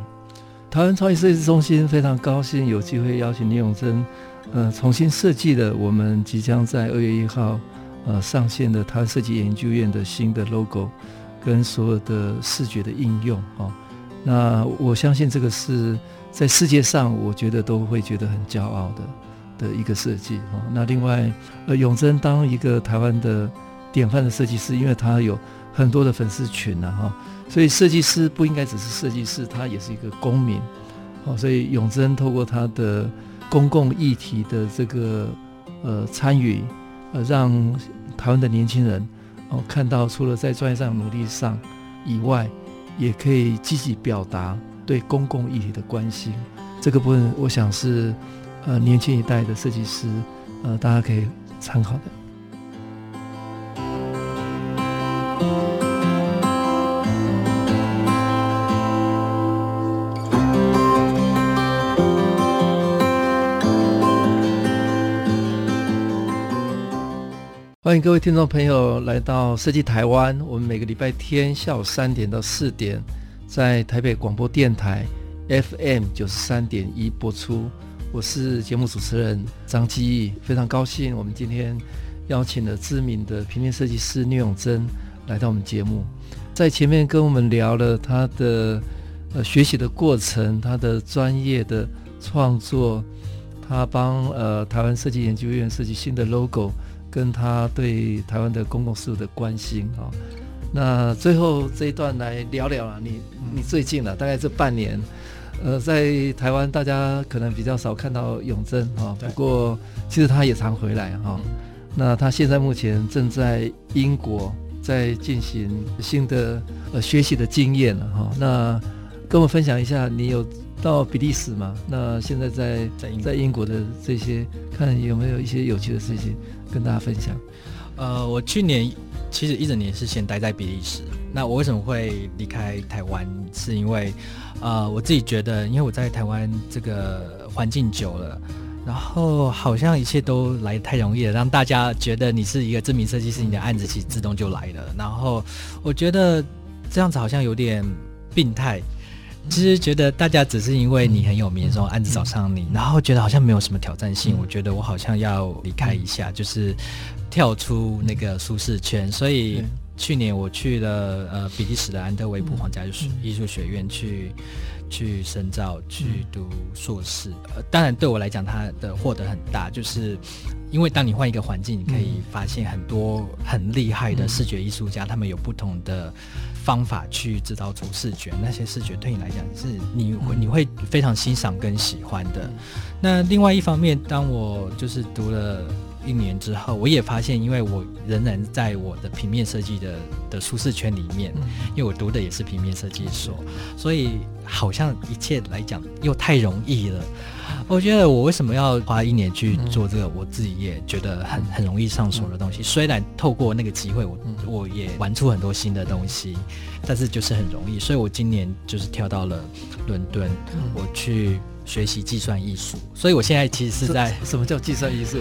台湾创意设计中心非常高兴有机会邀请聂永珍，呃，重新设计了我们即将在二月一号呃上线的台湾设计研究院的新的 logo，跟所有的视觉的应用哦。那我相信这个是在世界上，我觉得都会觉得很骄傲的。的一个设计哈，那另外，呃，永贞当一个台湾的典范的设计师，因为他有很多的粉丝群呐哈，所以设计师不应该只是设计师，他也是一个公民，哦，所以永贞透过他的公共议题的这个呃参与，呃，让台湾的年轻人哦看到，除了在专业上努力上以外，也可以积极表达对公共议题的关心，这个部分我想是。呃，年轻一代的设计师，呃，大家可以参考的。各位听众朋友来到设计台湾。我们每个礼拜天下午三点到四点，在台北广播电台 FM 九十三点一播出。我是节目主持人张基义，非常高兴我们今天邀请了知名的平面设计师聂永珍来到我们节目，在前面跟我们聊了他的呃学习的过程，他的专业的创作，他帮呃台湾设计研究院设计新的 logo，跟他对台湾的公共事务的关心啊、哦。那最后这一段来聊聊了，你你最近了，大概这半年。呃，在台湾大家可能比较少看到永真哈，不过其实他也常回来哈。那他现在目前正在英国在进行新的呃学习的经验了哈。那跟我分享一下，你有到比利时嘛？那现在在在英在英国的这些，看有没有一些有趣的事情跟大家分享。呃，我去年其实一整年是先待在比利时。那我为什么会离开台湾？是因为，呃，我自己觉得，因为我在台湾这个环境久了，然后好像一切都来太容易了，让大家觉得你是一个知名设计师，你的案子其实自动就来了。然后我觉得这样子好像有点病态。其实觉得大家只是因为你很有名，说案子找上你，然后觉得好像没有什么挑战性。我觉得我好像要离开一下，就是跳出那个舒适圈，所以。去年我去了呃比利时的安特卫普皇家艺术学院去去深造去读硕士，呃当然对我来讲它的获得很大，就是因为当你换一个环境，你可以发现很多很厉害的视觉艺术家，他们有不同的方法去制造出视觉，那些视觉对你来讲是你会你会非常欣赏跟喜欢的。那另外一方面，当我就是读了。一年之后，我也发现，因为我仍然在我的平面设计的的舒适圈里面，因为我读的也是平面设计所，所以好像一切来讲又太容易了。我觉得我为什么要花一年去做这个，我自己也觉得很很容易上手的东西。虽然透过那个机会，我我也玩出很多新的东西，但是就是很容易。所以我今年就是跳到了伦敦，我去。学习计算艺术，所以我现在其实是在什，什么叫计算艺术？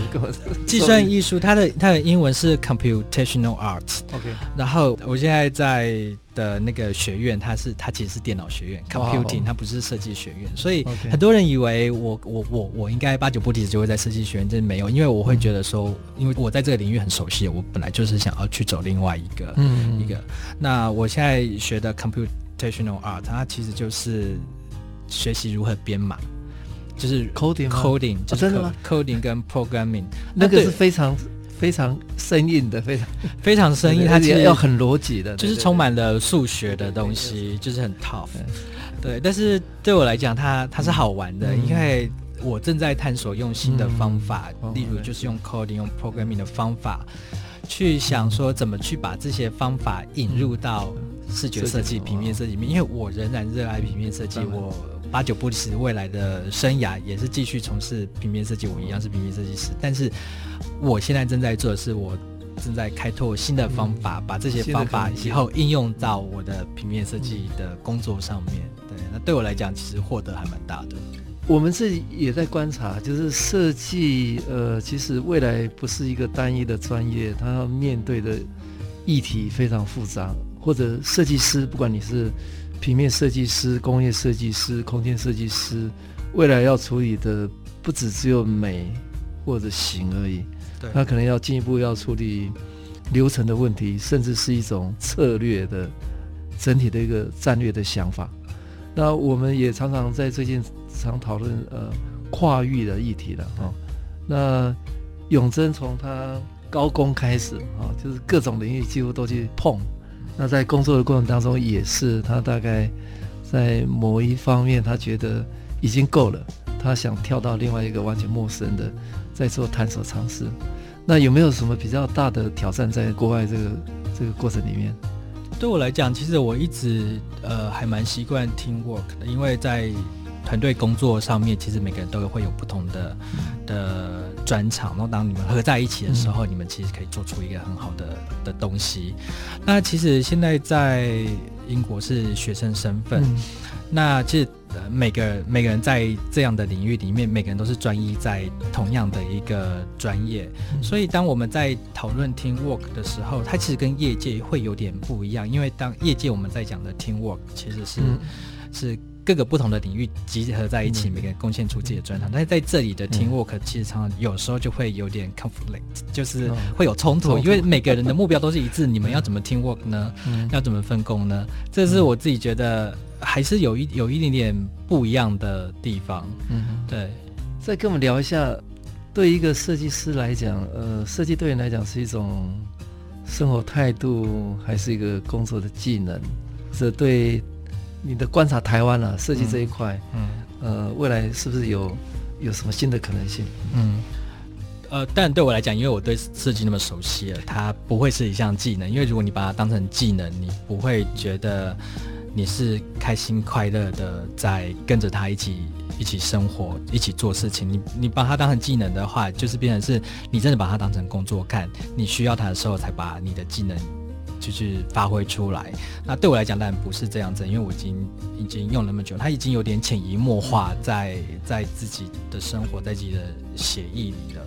计算艺术，它的它的英文是 computational art。OK，然后我现在在的那个学院，它是它其实是电脑学院，computing，它不是设计学院。所以很多人以为我我我我应该八九不离十就会在设计学院，真的没有，因为我会觉得说，因为我在这个领域很熟悉，我本来就是想要去走另外一个嗯一个。那我现在学的 comput computational art，它其实就是学习如何编码，就是 coding coding，真的吗？coding 跟 programming，那个是非常非常生硬的，非常 非常生硬，它其实要很逻辑的，就是充满了数学的东西，就是很 tough。对，但是对我来讲，它它是好玩的，因为我正在探索用新的方法，例如就是用 coding、用 programming 的方法。去想说怎么去把这些方法引入到视觉设计、平面设计里面，因为我仍然热爱平面设计，我八九不离十未来的生涯也是继续从事平面设计，我一样是平面设计师。但是我现在正在做的是，我正在开拓新的方法，把这些方法以后应用到我的平面设计的工作上面。对，那对我来讲，其实获得还蛮大的。我们自己也在观察，就是设计，呃，其实未来不是一个单一的专业，它要面对的议题非常复杂。或者设计师，不管你是平面设计师、工业设计师、空间设计师，未来要处理的不只只有美或者形而已，对，他可能要进一步要处理流程的问题，甚至是一种策略的整体的一个战略的想法。那我们也常常在最近。常讨论呃跨域的议题了哈、哦，那永贞从他高工开始啊、哦，就是各种领域几乎都去碰。那在工作的过程当中，也是他大概在某一方面，他觉得已经够了，他想跳到另外一个完全陌生的，在做探索尝试。那有没有什么比较大的挑战在国外这个这个过程里面？对我来讲，其实我一直呃还蛮习惯听 work，的，因为在团队工作上面，其实每个人都会有不同的的专长。然后当你们合在一起的时候，嗯、你们其实可以做出一个很好的的东西。那其实现在在英国是学生身份，嗯、那其实每个每个人在这样的领域里面，每个人都是专一在同样的一个专业。嗯、所以当我们在讨论 teamwork 的时候，它其实跟业界会有点不一样。因为当业界我们在讲的 teamwork，其实是、嗯、是。各个不同的领域集合在一起，每个人贡献出自己的专长。但是在这里的 teamwork 其实常常有时候就会有点 conflict，就是会有冲突，因为每个人的目标都是一致。你们要怎么 teamwork 呢？要怎么分工呢？这是我自己觉得还是有一有一点点不一样的地方。嗯，对。再跟我们聊一下，对一个设计师来讲，呃，设计对你来讲是一种生活态度，还是一个工作的技能？这对。你的观察台湾啊，设计这一块，嗯，呃，未来是不是有有什么新的可能性？嗯，呃，但对我来讲，因为我对设计那么熟悉了，它不会是一项技能。因为如果你把它当成技能，你不会觉得你是开心快乐的在跟着他一起一起生活，一起做事情。你你把它当成技能的话，就是变成是你真的把它当成工作干，你需要它的时候才把你的技能。就是发挥出来。那对我来讲，当然不是这样子，因为我已经已经用那么久，他已经有点潜移默化在在自己的生活，在自己的写意里了。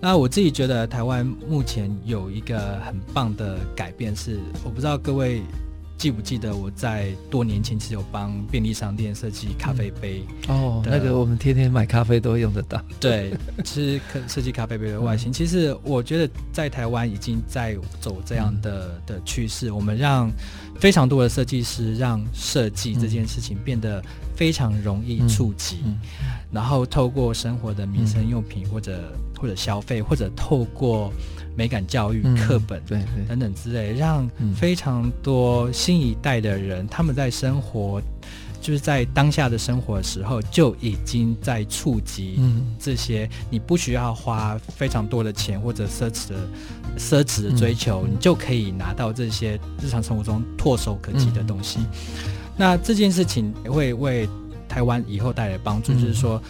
那我自己觉得，台湾目前有一个很棒的改变是，我不知道各位。记不记得我在多年前其实有帮便利商店设计咖啡杯？哦，那个我们天天买咖啡都会用得到。对，是设计咖啡杯的外形。其实我觉得在台湾已经在走这样的的趋势。我们让非常多的设计师让设计这件事情变得非常容易触及，然后透过生活的民生用品或者或者消费，或者透过。美感教育课本，对对等等之类，让非常多新一代的人，他们在生活，就是在当下的生活的时候，就已经在触及这些。你不需要花非常多的钱或者奢侈的奢侈的追求，你就可以拿到这些日常生活中唾手可及的东西。那这件事情会为台湾以后带来帮助，就是说。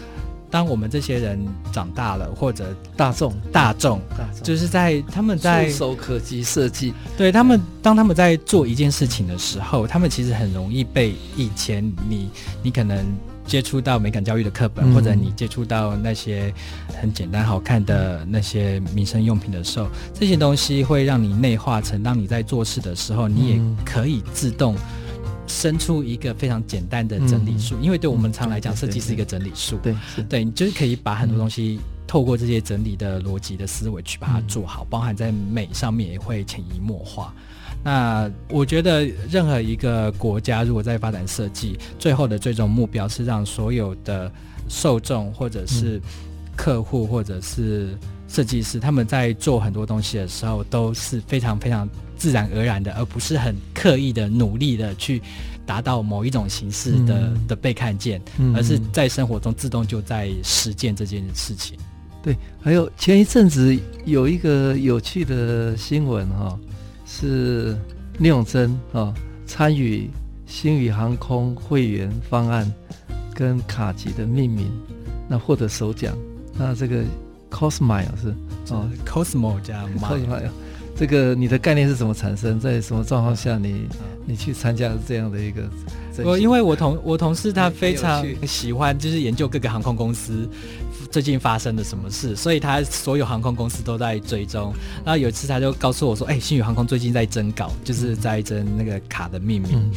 当我们这些人长大了，或者大众大众，就是在他们在触手可及设计，对他们，当他们在做一件事情的时候，他们其实很容易被以前你你可能接触到美感教育的课本，或者你接触到那些很简单好看的那些民生用品的时候，这些东西会让你内化成，当你在做事的时候，你也可以自动。生出一个非常简单的整理术，嗯、因为对我们常来讲，设计是一个整理术。对，对，你就是可以把很多东西透过这些整理的逻辑的思维去把它做好，嗯、包含在美上面也会潜移默化。那我觉得任何一个国家如果在发展设计，最后的最终目标是让所有的受众或者是客户或者是设计师，他们在做很多东西的时候都是非常非常自然而然的，而不是很刻意的努力的去达到某一种形式的、嗯、的被看见，而是在生活中自动就在实践这件事情。对，还有前一阵子有一个有趣的新闻哈、哦，是聂永真啊参与星宇航空会员方案跟卡级的命名，那获得首奖。那这个 Cosmile 是哦，Cosmo 加 Mile。这个你的概念是怎么产生？在什么状况下你你去参加这样的一个？我因为我同我同事他非常喜欢，就是研究各个航空公司最近发生的什么事，所以他所有航空公司都在追踪。然后有一次他就告诉我说：“哎，星宇航空最近在征稿，就是在征那个卡的命名。嗯”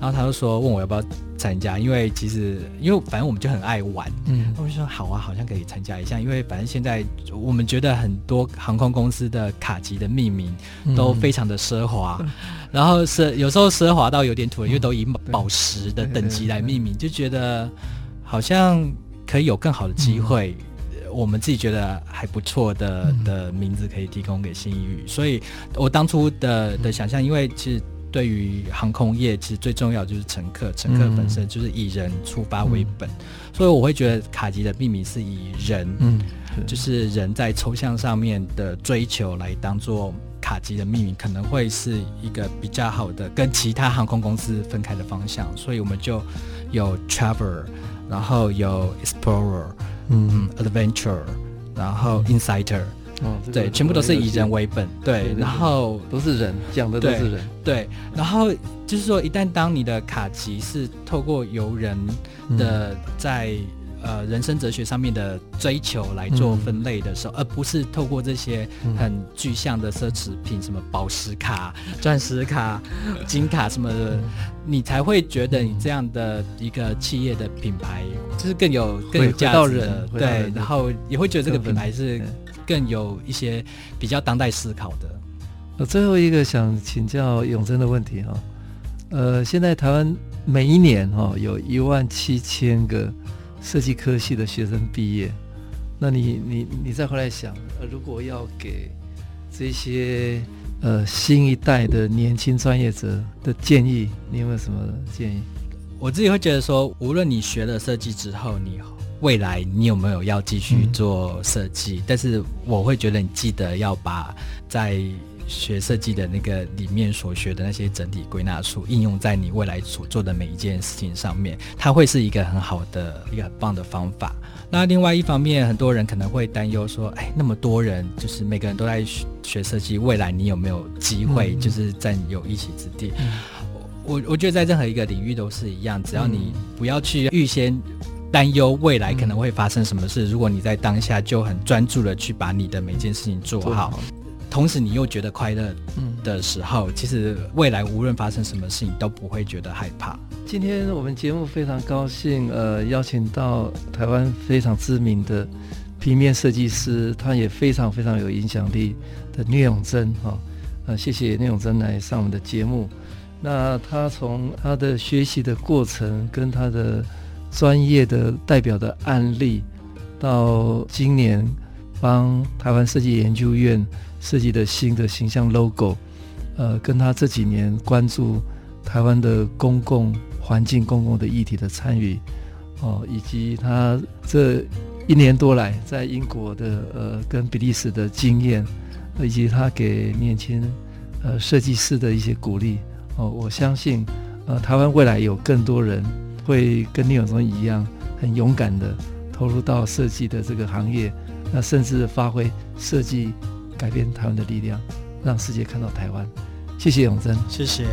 然后他就说问我要不要参加，因为其实因为反正我们就很爱玩，嗯，我就说好啊，好像可以参加一下，因为反正现在我们觉得很多航空公司的卡级的命名都非常的奢华，嗯、然后是有时候奢华到有点土，因为都以宝石的等级来命名，就觉得好像可以有更好的机会，嗯、我们自己觉得还不错的的名字可以提供给新宇，所以我当初的的想象，因为其实。对于航空业，其实最重要就是乘客，乘客本身就是以人出发为本，嗯、所以我会觉得卡吉的命名是以人，嗯，就是人在抽象上面的追求来当做卡吉的命名，可能会是一个比较好的跟其他航空公司分开的方向，所以我们就有 Traveler，然后有 Explorer，嗯，Adventure，然后 Insider。哦，对，全部都是以人为本，对，然后都是人讲的都是人，对，然后就是说，一旦当你的卡级是透过由人的在、嗯、呃人生哲学上面的追求来做分类的时候，嗯、而不是透过这些很具象的奢侈品，什么宝石卡、钻石卡、金卡什么的，嗯、你才会觉得你这样的一个企业的品牌就是更有更有价值的，对，然后也会觉得这个品牌是。更有一些比较当代思考的。呃，最后一个想请教永贞的问题哈，呃，现在台湾每一年哈有一万七千个设计科系的学生毕业，那你你你再回来想，呃，如果要给这些呃新一代的年轻专业者的建议，你有没有什么建议？我自己会觉得说，无论你学了设计之后，你。未来你有没有要继续做设计？嗯、但是我会觉得你记得要把在学设计的那个里面所学的那些整体归纳出，应用在你未来所做的每一件事情上面，它会是一个很好的一个很棒的方法。那另外一方面，很多人可能会担忧说，哎，那么多人就是每个人都在学学设计，未来你有没有机会就是占有一席之地？嗯、我我觉得在任何一个领域都是一样，只要你不要去预先。担忧未来可能会发生什么事。嗯、如果你在当下就很专注的去把你的每件事情做好，同时你又觉得快乐的时候，嗯、其实未来无论发生什么事情都不会觉得害怕。今天我们节目非常高兴，呃，邀请到台湾非常知名的平面设计师，他也非常非常有影响力的聂永贞哈，呃，谢谢聂永贞来上我们的节目。那他从他的学习的过程跟他的专业的代表的案例，到今年帮台湾设计研究院设计的新的形象 logo，呃，跟他这几年关注台湾的公共环境、公共的议题的参与，哦，以及他这一年多来在英国的呃跟比利时的经验，以及他给年轻呃设计师的一些鼓励，哦，我相信呃台湾未来有更多人。会跟聂永忠一样，很勇敢的投入到设计的这个行业，那甚至发挥设计改变台湾的力量，让世界看到台湾。谢谢永珍，谢谢。